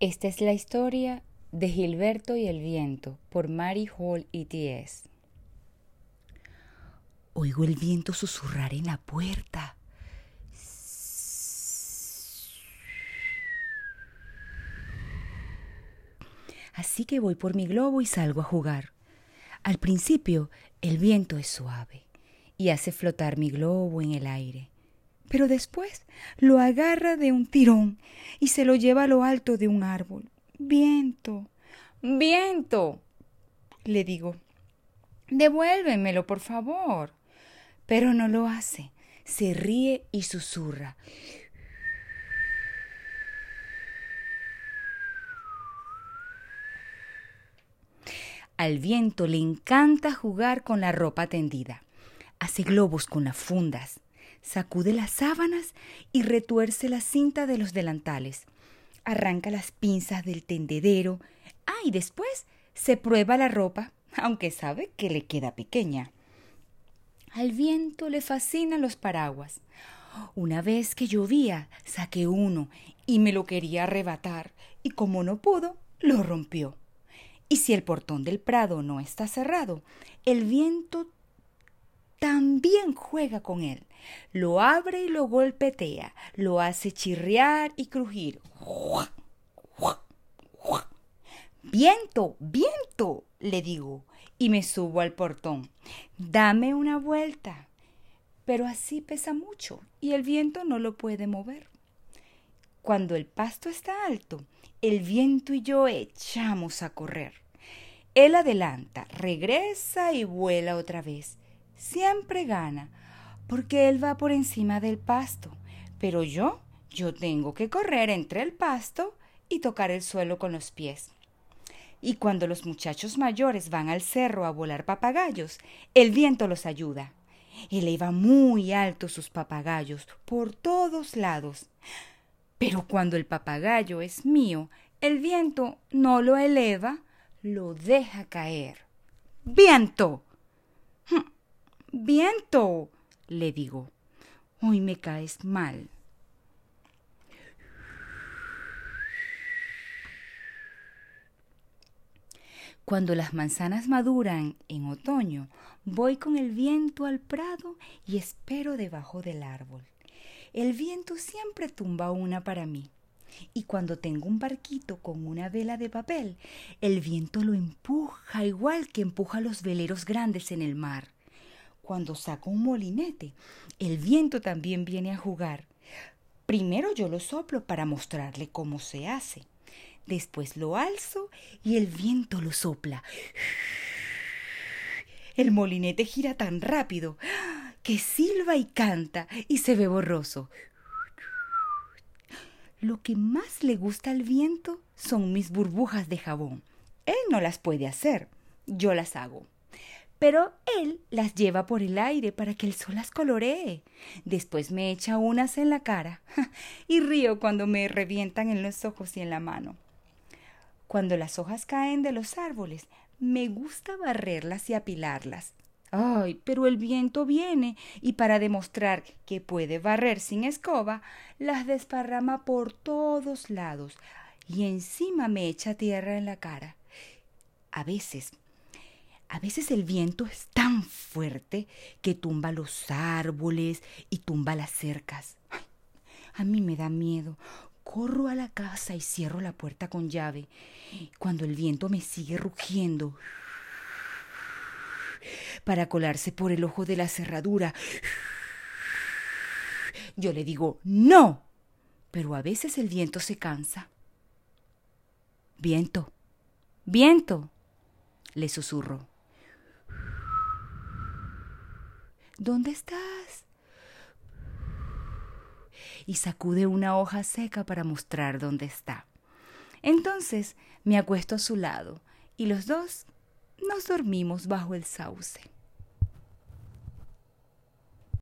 Esta es la historia de Gilberto y el viento por Mary Hall E.T.S. Oigo el viento susurrar en la puerta. Así que voy por mi globo y salgo a jugar. Al principio el viento es suave y hace flotar mi globo en el aire pero después lo agarra de un tirón y se lo lleva a lo alto de un árbol. Viento, viento, le digo, devuélvemelo, por favor. Pero no lo hace, se ríe y susurra. Al viento le encanta jugar con la ropa tendida. Hace globos con las fundas sacude las sábanas y retuerce la cinta de los delantales. Arranca las pinzas del tendedero. Ah, y después se prueba la ropa, aunque sabe que le queda pequeña. Al viento le fascinan los paraguas. Una vez que llovía, saqué uno y me lo quería arrebatar, y como no pudo, lo rompió. Y si el portón del prado no está cerrado, el viento también juega con él. Lo abre y lo golpetea, lo hace chirriar y crujir. Viento, viento, le digo, y me subo al portón. Dame una vuelta. Pero así pesa mucho y el viento no lo puede mover. Cuando el pasto está alto, el viento y yo echamos a correr. Él adelanta, regresa y vuela otra vez siempre gana, porque él va por encima del pasto, pero yo, yo tengo que correr entre el pasto y tocar el suelo con los pies. Y cuando los muchachos mayores van al cerro a volar papagayos, el viento los ayuda. Eleva muy alto sus papagayos por todos lados. Pero cuando el papagayo es mío, el viento no lo eleva, lo deja caer. ¡Viento! Viento, le digo, hoy me caes mal. Cuando las manzanas maduran en otoño, voy con el viento al prado y espero debajo del árbol. El viento siempre tumba una para mí. Y cuando tengo un barquito con una vela de papel, el viento lo empuja igual que empuja los veleros grandes en el mar. Cuando saco un molinete, el viento también viene a jugar. Primero yo lo soplo para mostrarle cómo se hace. Después lo alzo y el viento lo sopla. El molinete gira tan rápido que silba y canta y se ve borroso. Lo que más le gusta al viento son mis burbujas de jabón. Él no las puede hacer, yo las hago pero él las lleva por el aire para que el sol las coloree. Después me echa unas en la cara y río cuando me revientan en los ojos y en la mano. Cuando las hojas caen de los árboles, me gusta barrerlas y apilarlas. Ay, pero el viento viene y para demostrar que puede barrer sin escoba, las desparrama por todos lados y encima me echa tierra en la cara. A veces a veces el viento es tan fuerte que tumba los árboles y tumba las cercas. a mí me da miedo. Corro a la casa y cierro la puerta con llave. Cuando el viento me sigue rugiendo para colarse por el ojo de la cerradura, yo le digo, no. Pero a veces el viento se cansa. Viento, viento, le susurro. ¿Dónde estás? Y sacude una hoja seca para mostrar dónde está. Entonces me acuesto a su lado y los dos nos dormimos bajo el sauce.